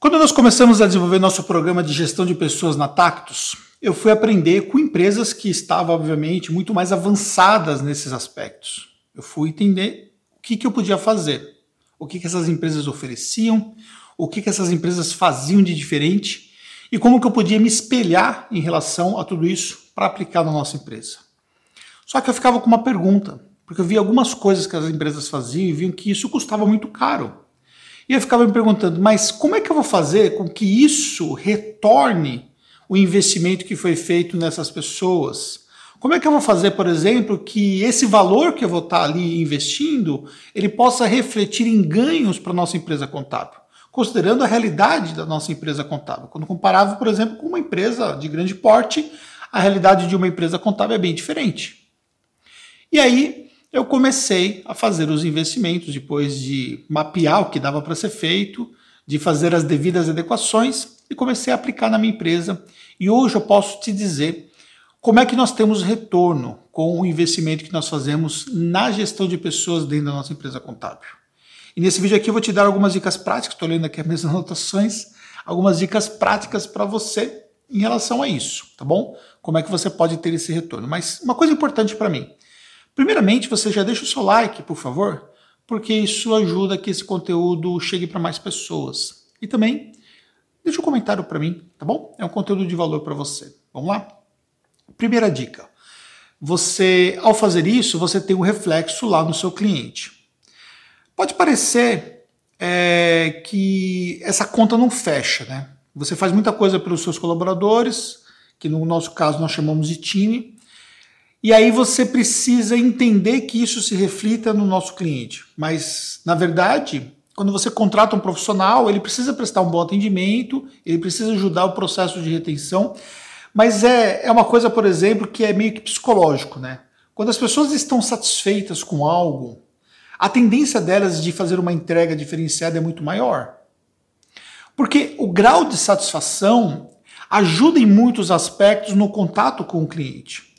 Quando nós começamos a desenvolver nosso programa de gestão de pessoas na Tactus, eu fui aprender com empresas que estavam, obviamente, muito mais avançadas nesses aspectos. Eu fui entender o que, que eu podia fazer, o que, que essas empresas ofereciam, o que, que essas empresas faziam de diferente e como que eu podia me espelhar em relação a tudo isso para aplicar na nossa empresa. Só que eu ficava com uma pergunta, porque eu via algumas coisas que as empresas faziam e viam que isso custava muito caro. E eu ficava me perguntando, mas como é que eu vou fazer com que isso retorne o investimento que foi feito nessas pessoas? Como é que eu vou fazer, por exemplo, que esse valor que eu vou estar ali investindo, ele possa refletir em ganhos para a nossa empresa contábil? Considerando a realidade da nossa empresa contábil. Quando comparava, por exemplo, com uma empresa de grande porte, a realidade de uma empresa contábil é bem diferente. E aí, eu comecei a fazer os investimentos depois de mapear o que dava para ser feito, de fazer as devidas adequações e comecei a aplicar na minha empresa. E hoje eu posso te dizer como é que nós temos retorno com o investimento que nós fazemos na gestão de pessoas dentro da nossa empresa contábil. E nesse vídeo aqui eu vou te dar algumas dicas práticas, estou lendo aqui as minhas anotações, algumas dicas práticas para você em relação a isso, tá bom? Como é que você pode ter esse retorno. Mas uma coisa importante para mim, Primeiramente, você já deixa o seu like, por favor, porque isso ajuda que esse conteúdo chegue para mais pessoas. E também, deixa um comentário para mim, tá bom? É um conteúdo de valor para você. Vamos lá? Primeira dica. Você, ao fazer isso, você tem um reflexo lá no seu cliente. Pode parecer é, que essa conta não fecha, né? Você faz muita coisa pelos seus colaboradores, que no nosso caso nós chamamos de time, e aí você precisa entender que isso se reflita no nosso cliente. Mas, na verdade, quando você contrata um profissional, ele precisa prestar um bom atendimento, ele precisa ajudar o processo de retenção. Mas é, é uma coisa, por exemplo, que é meio que psicológico, né? Quando as pessoas estão satisfeitas com algo, a tendência delas de fazer uma entrega diferenciada é muito maior. Porque o grau de satisfação ajuda em muitos aspectos no contato com o cliente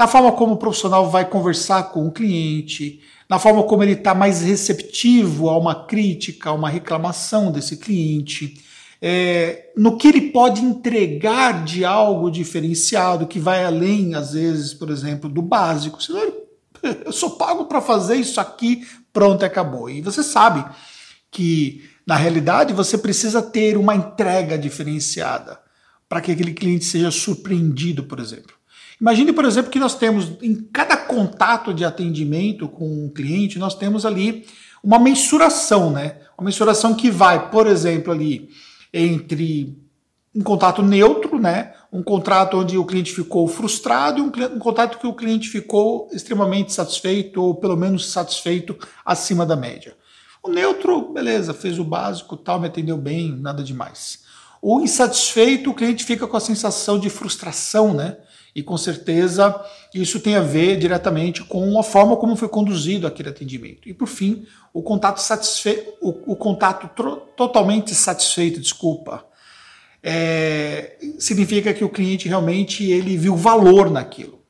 na forma como o profissional vai conversar com o cliente, na forma como ele está mais receptivo a uma crítica, a uma reclamação desse cliente, é, no que ele pode entregar de algo diferenciado, que vai além, às vezes, por exemplo, do básico. Senão eu sou pago para fazer isso aqui, pronto, acabou. E você sabe que, na realidade, você precisa ter uma entrega diferenciada para que aquele cliente seja surpreendido, por exemplo. Imagine, por exemplo, que nós temos em cada contato de atendimento com um cliente, nós temos ali uma mensuração, né? Uma mensuração que vai, por exemplo, ali entre um contato neutro, né? Um contrato onde o cliente ficou frustrado e um, um contato que o cliente ficou extremamente satisfeito ou pelo menos satisfeito acima da média. O neutro, beleza, fez o básico, tal, me atendeu bem, nada demais. O insatisfeito, o cliente fica com a sensação de frustração, né? E com certeza isso tem a ver diretamente com a forma como foi conduzido aquele atendimento. E por fim, o contato satisfeito, o, o contato totalmente satisfeito, desculpa, é, significa que o cliente realmente ele viu valor naquilo.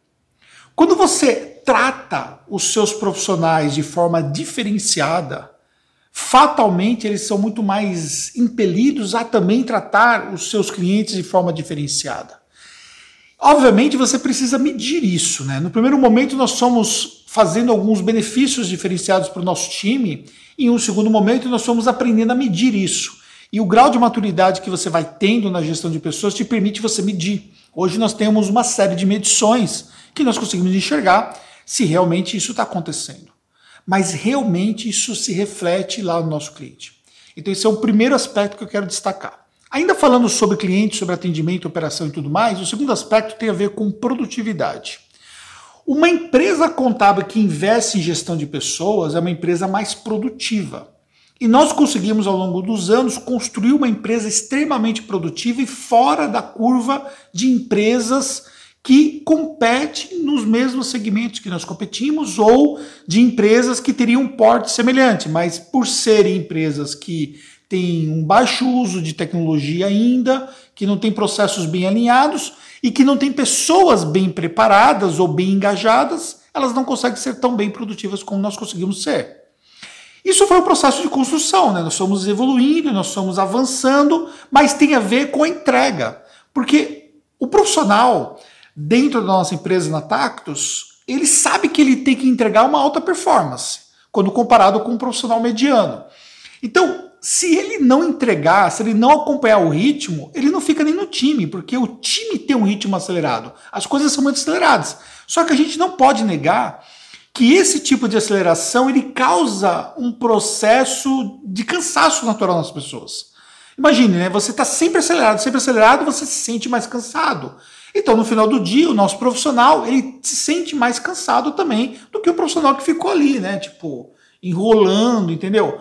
Quando você trata os seus profissionais de forma diferenciada, fatalmente eles são muito mais impelidos a também tratar os seus clientes de forma diferenciada. Obviamente você precisa medir isso, né? No primeiro momento nós somos fazendo alguns benefícios diferenciados para o nosso time, e em um segundo momento nós somos aprendendo a medir isso. E o grau de maturidade que você vai tendo na gestão de pessoas te permite você medir. Hoje nós temos uma série de medições que nós conseguimos enxergar se realmente isso está acontecendo. Mas realmente isso se reflete lá no nosso cliente. Então esse é o primeiro aspecto que eu quero destacar. Ainda falando sobre cliente, sobre atendimento, operação e tudo mais, o segundo aspecto tem a ver com produtividade. Uma empresa contábil que investe em gestão de pessoas é uma empresa mais produtiva. E nós conseguimos, ao longo dos anos, construir uma empresa extremamente produtiva e fora da curva de empresas que competem nos mesmos segmentos que nós competimos ou de empresas que teriam um porte semelhante, mas por serem empresas que tem um baixo uso de tecnologia ainda, que não tem processos bem alinhados e que não tem pessoas bem preparadas ou bem engajadas, elas não conseguem ser tão bem produtivas como nós conseguimos ser. Isso foi um processo de construção, né? Nós somos evoluindo, nós somos avançando, mas tem a ver com a entrega. Porque o profissional, dentro da nossa empresa na Tactus, ele sabe que ele tem que entregar uma alta performance, quando comparado com um profissional mediano. Então, se ele não entregar, se ele não acompanhar o ritmo, ele não fica nem no time, porque o time tem um ritmo acelerado. As coisas são muito aceleradas. Só que a gente não pode negar que esse tipo de aceleração ele causa um processo de cansaço natural nas pessoas. Imagine, né? Você está sempre acelerado, sempre acelerado, você se sente mais cansado. Então, no final do dia, o nosso profissional ele se sente mais cansado também do que o profissional que ficou ali, né? Tipo, enrolando, entendeu?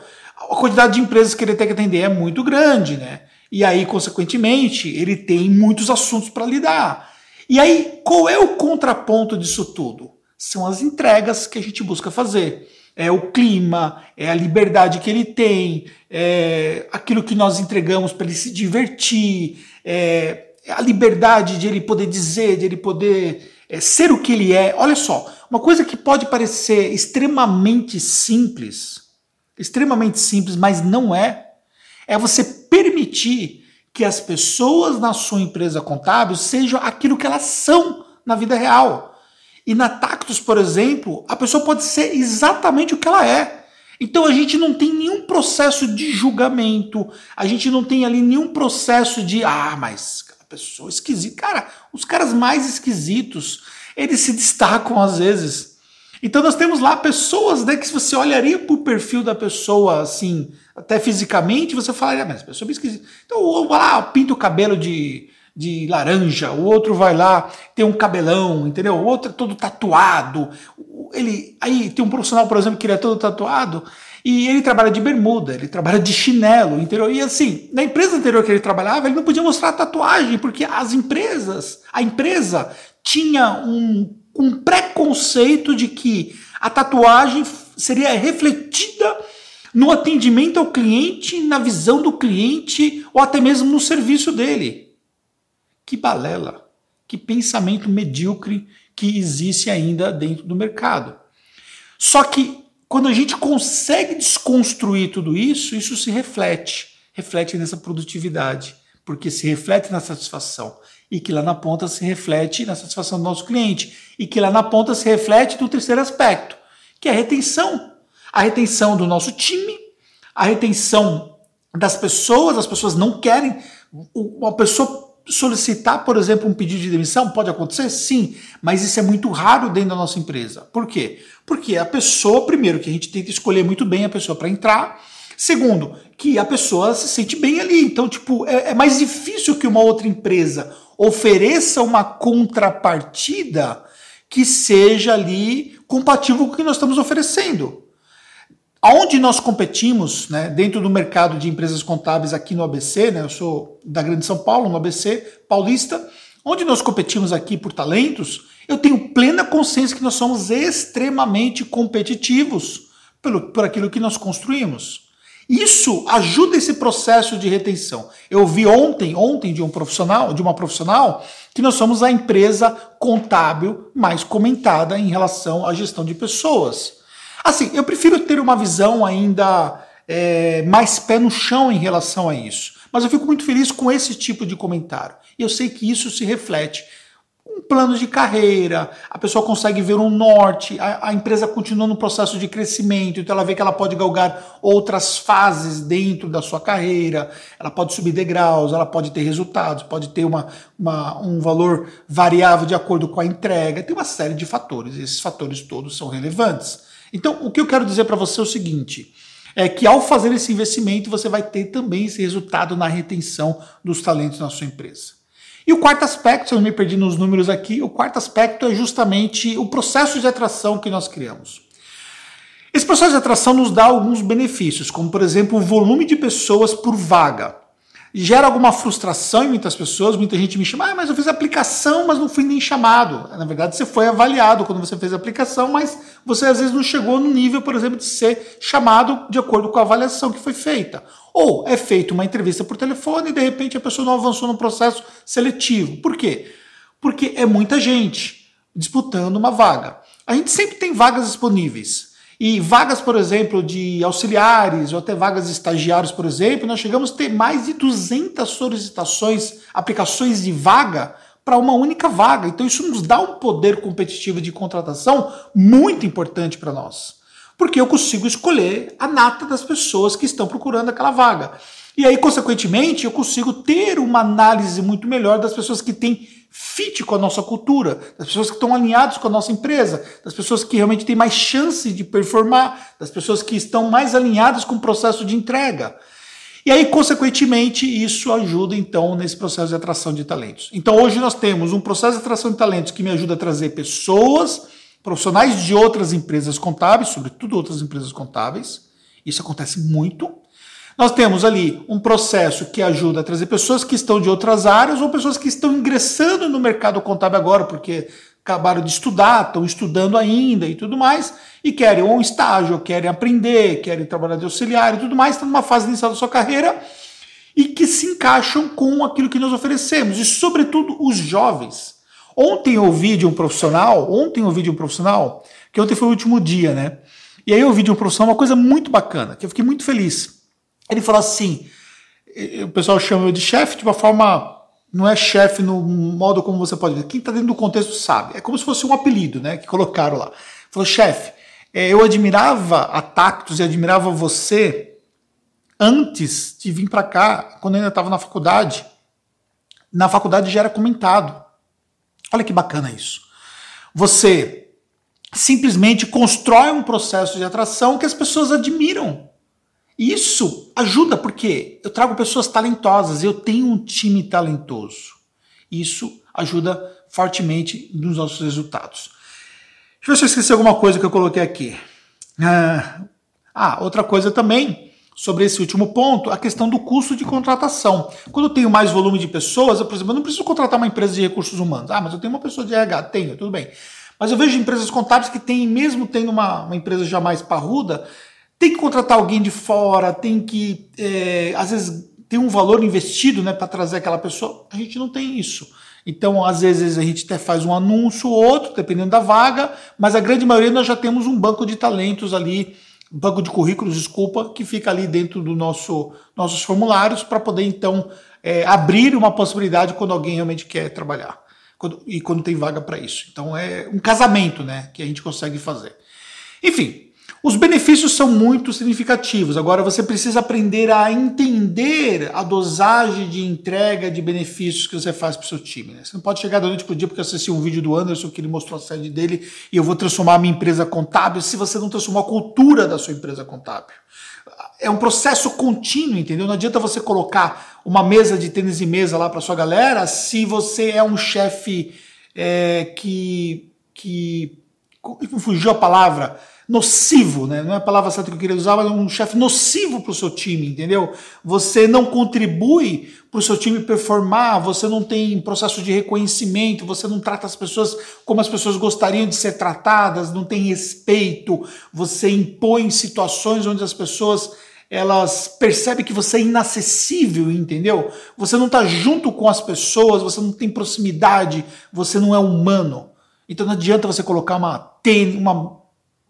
A quantidade de empresas que ele tem que atender é muito grande, né? E aí, consequentemente, ele tem muitos assuntos para lidar. E aí, qual é o contraponto disso tudo? são as entregas que a gente busca fazer. É o clima, é a liberdade que ele tem, é aquilo que nós entregamos para ele se divertir, é a liberdade de ele poder dizer, de ele poder é, ser o que ele é. Olha só, uma coisa que pode parecer extremamente simples, extremamente simples, mas não é, é você permitir que as pessoas na sua empresa contábil sejam aquilo que elas são na vida real. E na Tactus, por exemplo, a pessoa pode ser exatamente o que ela é. Então a gente não tem nenhum processo de julgamento, a gente não tem ali nenhum processo de, ah, mas a pessoa esquisita. Cara, os caras mais esquisitos, eles se destacam às vezes. Então nós temos lá pessoas né, que se você olharia para o perfil da pessoa assim, até fisicamente, você falaria, mas a pessoa é esquisita. Então, ou lá, pinta o cabelo de de laranja, o outro vai lá, tem um cabelão, entendeu? O outro é todo tatuado. Ele, aí tem um profissional, por exemplo, que ele é todo tatuado e ele trabalha de bermuda, ele trabalha de chinelo, entendeu? E assim, na empresa anterior que ele trabalhava, ele não podia mostrar tatuagem, porque as empresas, a empresa tinha um, um preconceito de que a tatuagem seria refletida no atendimento ao cliente, na visão do cliente ou até mesmo no serviço dele. Que balela, que pensamento medíocre que existe ainda dentro do mercado. Só que quando a gente consegue desconstruir tudo isso, isso se reflete, reflete nessa produtividade, porque se reflete na satisfação e que lá na ponta se reflete na satisfação do nosso cliente e que lá na ponta se reflete no terceiro aspecto, que é a retenção, a retenção do nosso time, a retenção das pessoas, as pessoas não querem uma pessoa solicitar, por exemplo, um pedido de demissão? Pode acontecer? Sim, mas isso é muito raro dentro da nossa empresa. Por quê? Porque a pessoa, primeiro, que a gente que escolher muito bem a pessoa para entrar. Segundo, que a pessoa se sente bem ali. Então, tipo, é, é mais difícil que uma outra empresa ofereça uma contrapartida que seja ali compatível com o que nós estamos oferecendo. Aonde nós competimos, né, dentro do mercado de empresas contábeis aqui no ABC, né, eu sou da Grande São Paulo, no ABC paulista, onde nós competimos aqui por talentos, eu tenho plena consciência que nós somos extremamente competitivos pelo, por aquilo que nós construímos. Isso ajuda esse processo de retenção. Eu vi ontem, ontem de um profissional, de uma profissional, que nós somos a empresa contábil mais comentada em relação à gestão de pessoas. Assim, eu prefiro ter uma visão ainda é, mais pé no chão em relação a isso. Mas eu fico muito feliz com esse tipo de comentário. E eu sei que isso se reflete um plano de carreira, a pessoa consegue ver um norte, a, a, empresa continua no processo de crescimento, então ela vê que ela pode galgar outras fases dentro da sua carreira, ela pode subir degraus, ela pode ter resultados, pode ter uma, uma, um valor variável de acordo com a entrega, tem uma série de fatores, esses fatores todos são relevantes. Então, o que eu quero dizer para você é o seguinte: é que ao fazer esse investimento, você vai ter também esse resultado na retenção dos talentos na sua empresa. E o quarto aspecto, se eu não me perdi nos números aqui, o quarto aspecto é justamente o processo de atração que nós criamos. Esse processo de atração nos dá alguns benefícios, como por exemplo o volume de pessoas por vaga gera alguma frustração em muitas pessoas. Muita gente me chama, ah, mas eu fiz aplicação, mas não fui nem chamado. Na verdade, você foi avaliado quando você fez a aplicação, mas você às vezes não chegou no nível, por exemplo, de ser chamado de acordo com a avaliação que foi feita. Ou é feita uma entrevista por telefone e de repente a pessoa não avançou no processo seletivo. Por quê? Porque é muita gente disputando uma vaga. A gente sempre tem vagas disponíveis. E vagas, por exemplo, de auxiliares ou até vagas de estagiários, por exemplo, nós chegamos a ter mais de 200 solicitações, aplicações de vaga para uma única vaga. Então isso nos dá um poder competitivo de contratação muito importante para nós. Porque eu consigo escolher a nata das pessoas que estão procurando aquela vaga. E aí, consequentemente, eu consigo ter uma análise muito melhor das pessoas que têm fit com a nossa cultura, das pessoas que estão alinhadas com a nossa empresa, das pessoas que realmente têm mais chance de performar, das pessoas que estão mais alinhadas com o processo de entrega. E aí, consequentemente, isso ajuda então nesse processo de atração de talentos. Então, hoje nós temos um processo de atração de talentos que me ajuda a trazer pessoas, profissionais de outras empresas contábeis, sobretudo outras empresas contábeis. Isso acontece muito. Nós temos ali um processo que ajuda a trazer pessoas que estão de outras áreas ou pessoas que estão ingressando no mercado contábil agora, porque acabaram de estudar, estão estudando ainda e tudo mais, e querem um estágio, querem aprender, querem trabalhar de auxiliar e tudo mais, estão numa fase inicial da sua carreira e que se encaixam com aquilo que nós oferecemos, e sobretudo os jovens. Ontem eu ouvi de um profissional, ontem eu ouvi de um profissional, que ontem foi o último dia, né? E aí eu ouvi de um profissional uma coisa muito bacana, que eu fiquei muito feliz. Ele falou assim: o pessoal chama eu de chefe de uma forma. Não é chefe no modo como você pode ver. Quem está dentro do contexto sabe. É como se fosse um apelido, né? Que colocaram lá. Falou, chefe, é, eu admirava a Tactus e admirava você antes de vir para cá, quando eu ainda estava na faculdade. Na faculdade já era comentado. Olha que bacana isso. Você simplesmente constrói um processo de atração que as pessoas admiram. Isso ajuda porque eu trago pessoas talentosas, eu tenho um time talentoso. Isso ajuda fortemente nos nossos resultados. Deixa eu ver se eu esqueci alguma coisa que eu coloquei aqui. Ah, ah, outra coisa também sobre esse último ponto, a questão do custo de contratação. Quando eu tenho mais volume de pessoas, eu, por exemplo, eu não preciso contratar uma empresa de recursos humanos. Ah, mas eu tenho uma pessoa de RH. Tenho, tudo bem. Mas eu vejo empresas contábeis que têm, mesmo tendo uma, uma empresa já mais parruda, tem que contratar alguém de fora, tem que, é, às vezes, tem um valor investido né, para trazer aquela pessoa. A gente não tem isso. Então, às vezes, a gente até faz um anúncio ou outro, dependendo da vaga, mas a grande maioria nós já temos um banco de talentos ali, um banco de currículos, desculpa, que fica ali dentro do nosso nossos formulários para poder, então, é, abrir uma possibilidade quando alguém realmente quer trabalhar. Quando, e quando tem vaga para isso. Então, é um casamento né, que a gente consegue fazer. Enfim, os benefícios são muito significativos. Agora você precisa aprender a entender a dosagem de entrega de benefícios que você faz para o seu time. Né? Você não pode chegar da noite para o dia porque assisti um vídeo do Anderson que ele mostrou a sede dele e eu vou transformar a minha empresa contábil se você não transformar a cultura da sua empresa contábil. É um processo contínuo, entendeu? Não adianta você colocar uma mesa de tênis e mesa lá para sua galera se você é um chefe é, que, que. Fugiu a palavra nocivo, né? Não é a palavra certa que eu queria usar, mas um chefe nocivo para o seu time, entendeu? Você não contribui para o seu time performar, você não tem processo de reconhecimento, você não trata as pessoas como as pessoas gostariam de ser tratadas, não tem respeito, você impõe situações onde as pessoas elas percebem que você é inacessível, entendeu? Você não está junto com as pessoas, você não tem proximidade, você não é humano. Então não adianta você colocar uma, uma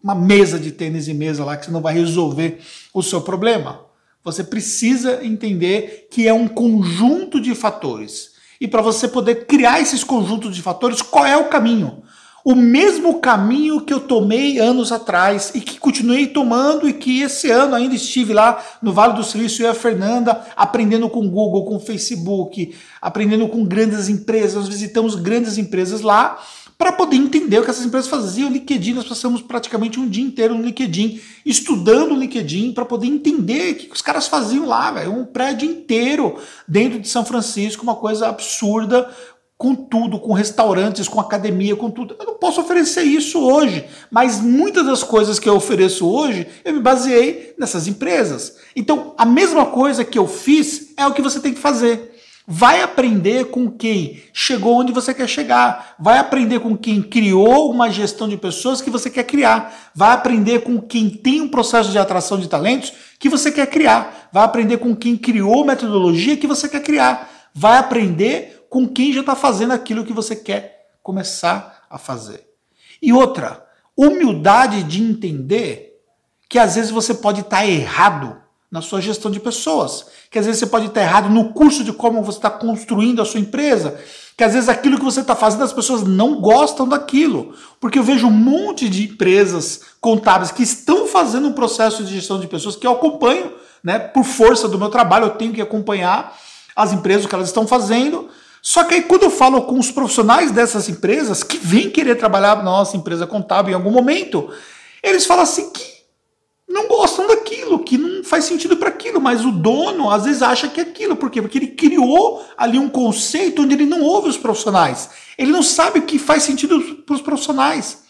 uma mesa de tênis e mesa lá que você não vai resolver o seu problema. Você precisa entender que é um conjunto de fatores. E para você poder criar esses conjuntos de fatores, qual é o caminho? O mesmo caminho que eu tomei anos atrás e que continuei tomando e que esse ano ainda estive lá no Vale do Silício e a Fernanda aprendendo com Google, com Facebook, aprendendo com grandes empresas. Nós visitamos grandes empresas lá para poder entender o que essas empresas faziam. O LinkedIn, nós passamos praticamente um dia inteiro no LinkedIn, estudando o LinkedIn, para poder entender o que os caras faziam lá, velho. Um prédio inteiro dentro de São Francisco, uma coisa absurda, com tudo, com restaurantes, com academia, com tudo. Eu não posso oferecer isso hoje, mas muitas das coisas que eu ofereço hoje, eu me baseei nessas empresas. Então, a mesma coisa que eu fiz é o que você tem que fazer. Vai aprender com quem chegou onde você quer chegar. Vai aprender com quem criou uma gestão de pessoas que você quer criar. Vai aprender com quem tem um processo de atração de talentos que você quer criar. Vai aprender com quem criou metodologia que você quer criar. Vai aprender com quem já está fazendo aquilo que você quer começar a fazer. E outra, humildade de entender que às vezes você pode estar errado na sua gestão de pessoas, que às vezes você pode estar errado no curso de como você está construindo a sua empresa, que às vezes aquilo que você está fazendo as pessoas não gostam daquilo, porque eu vejo um monte de empresas contábeis que estão fazendo um processo de gestão de pessoas que eu acompanho, né, por força do meu trabalho, eu tenho que acompanhar as empresas que elas estão fazendo. Só que aí quando eu falo com os profissionais dessas empresas que vêm querer trabalhar na nossa empresa contábil em algum momento, eles falam assim que não gostam daquilo, que não faz sentido para aquilo, mas o dono às vezes acha que é aquilo. Por quê? Porque ele criou ali um conceito onde ele não ouve os profissionais. Ele não sabe o que faz sentido para os profissionais.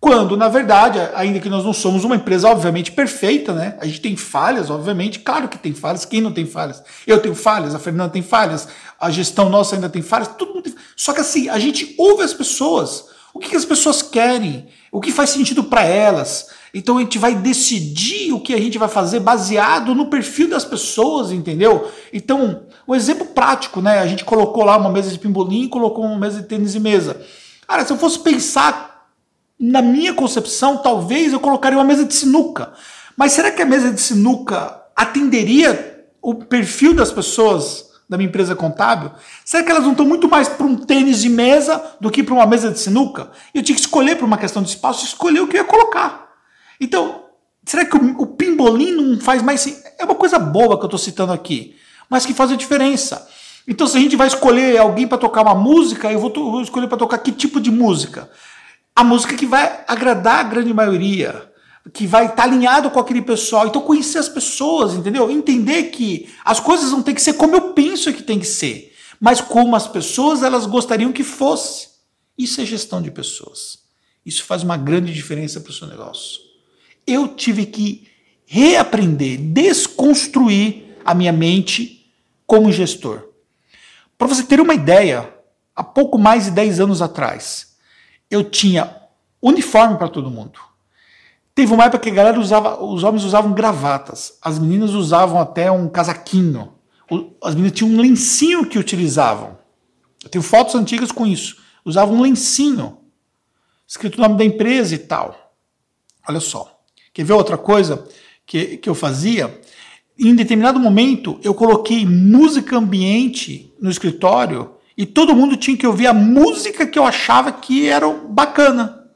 Quando, na verdade, ainda que nós não somos uma empresa, obviamente, perfeita, né? A gente tem falhas, obviamente, claro que tem falhas. Quem não tem falhas? Eu tenho falhas, a Fernanda tem falhas, a gestão nossa ainda tem falhas, todo mundo tem Só que assim, a gente ouve as pessoas. O que, que as pessoas querem? O que faz sentido para elas? Então a gente vai decidir o que a gente vai fazer baseado no perfil das pessoas, entendeu? Então, um exemplo prático, né? A gente colocou lá uma mesa de pimbolim, colocou uma mesa de tênis e mesa. Cara, se eu fosse pensar na minha concepção, talvez eu colocaria uma mesa de sinuca. Mas será que a mesa de sinuca atenderia o perfil das pessoas da minha empresa contábil? Será que elas não estão muito mais para um tênis de mesa do que para uma mesa de sinuca? Eu tinha que escolher por uma questão de espaço, escolher o que eu ia colocar. Então, será que o, o pimbolim não faz mais. É uma coisa boa que eu estou citando aqui, mas que faz a diferença. Então, se a gente vai escolher alguém para tocar uma música, eu vou, vou escolher para tocar que tipo de música? A música que vai agradar a grande maioria, que vai estar tá alinhado com aquele pessoal. Então, conhecer as pessoas, entendeu? Entender que as coisas não tem que ser como eu penso que tem que ser, mas como as pessoas elas gostariam que fosse. Isso é gestão de pessoas. Isso faz uma grande diferença para o seu negócio eu tive que reaprender, desconstruir a minha mente como gestor. Para você ter uma ideia, há pouco mais de 10 anos atrás, eu tinha uniforme para todo mundo. Teve uma época que a galera usava, os homens usavam gravatas, as meninas usavam até um casaquinho, as meninas tinham um lencinho que utilizavam. Eu tenho fotos antigas com isso. Usavam um lencinho, escrito o nome da empresa e tal. Olha só. Quer ver outra coisa que, que eu fazia? Em determinado momento, eu coloquei música ambiente no escritório e todo mundo tinha que ouvir a música que eu achava que era bacana.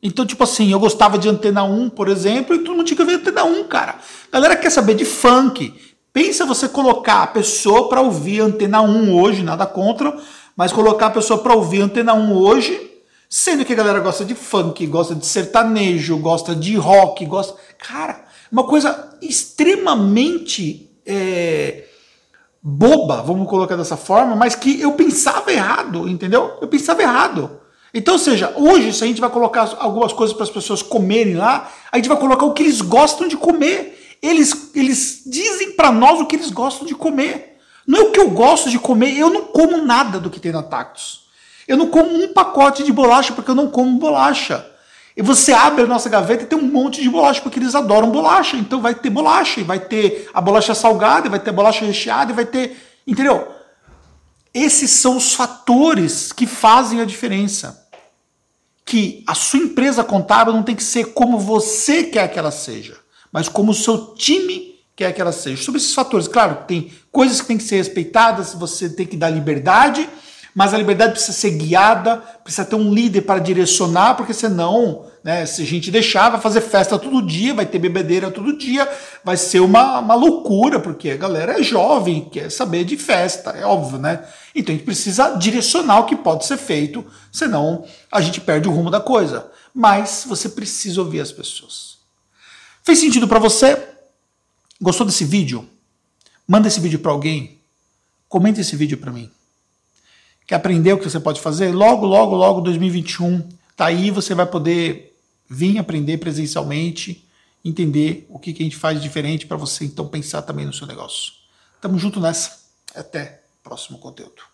Então, tipo assim, eu gostava de Antena 1, por exemplo, e todo mundo tinha que ouvir Antena 1, cara. A galera quer saber de funk. Pensa você colocar a pessoa para ouvir Antena 1 hoje, nada contra, mas colocar a pessoa para ouvir Antena 1 hoje Sendo que a galera gosta de funk, gosta de sertanejo, gosta de rock, gosta. Cara, uma coisa extremamente é, boba, vamos colocar dessa forma, mas que eu pensava errado, entendeu? Eu pensava errado. Então, ou seja, hoje, se a gente vai colocar algumas coisas para as pessoas comerem lá, a gente vai colocar o que eles gostam de comer. Eles, eles dizem para nós o que eles gostam de comer. Não é o que eu gosto de comer, eu não como nada do que tem na Tactus. Eu não como um pacote de bolacha porque eu não como bolacha. E você abre a nossa gaveta e tem um monte de bolacha, porque eles adoram bolacha. Então vai ter bolacha, e vai ter a bolacha salgada, vai ter a bolacha recheada, e vai ter. Entendeu? Esses são os fatores que fazem a diferença. Que a sua empresa contábil não tem que ser como você quer que ela seja, mas como o seu time quer que ela seja. Sobre esses fatores, claro, tem coisas que têm que ser respeitadas, você tem que dar liberdade mas a liberdade precisa ser guiada, precisa ter um líder para direcionar, porque senão, né, se a gente deixar, vai fazer festa todo dia, vai ter bebedeira todo dia, vai ser uma, uma loucura, porque a galera é jovem, quer saber de festa, é óbvio, né? Então a gente precisa direcionar o que pode ser feito, senão a gente perde o rumo da coisa. Mas você precisa ouvir as pessoas. Fez sentido para você? Gostou desse vídeo? Manda esse vídeo para alguém. Comenta esse vídeo para mim. Quer aprender o que você pode fazer? Logo, logo, logo 2021, tá aí, você vai poder vir aprender presencialmente, entender o que, que a gente faz diferente para você então pensar também no seu negócio. Tamo junto nessa. Até próximo conteúdo.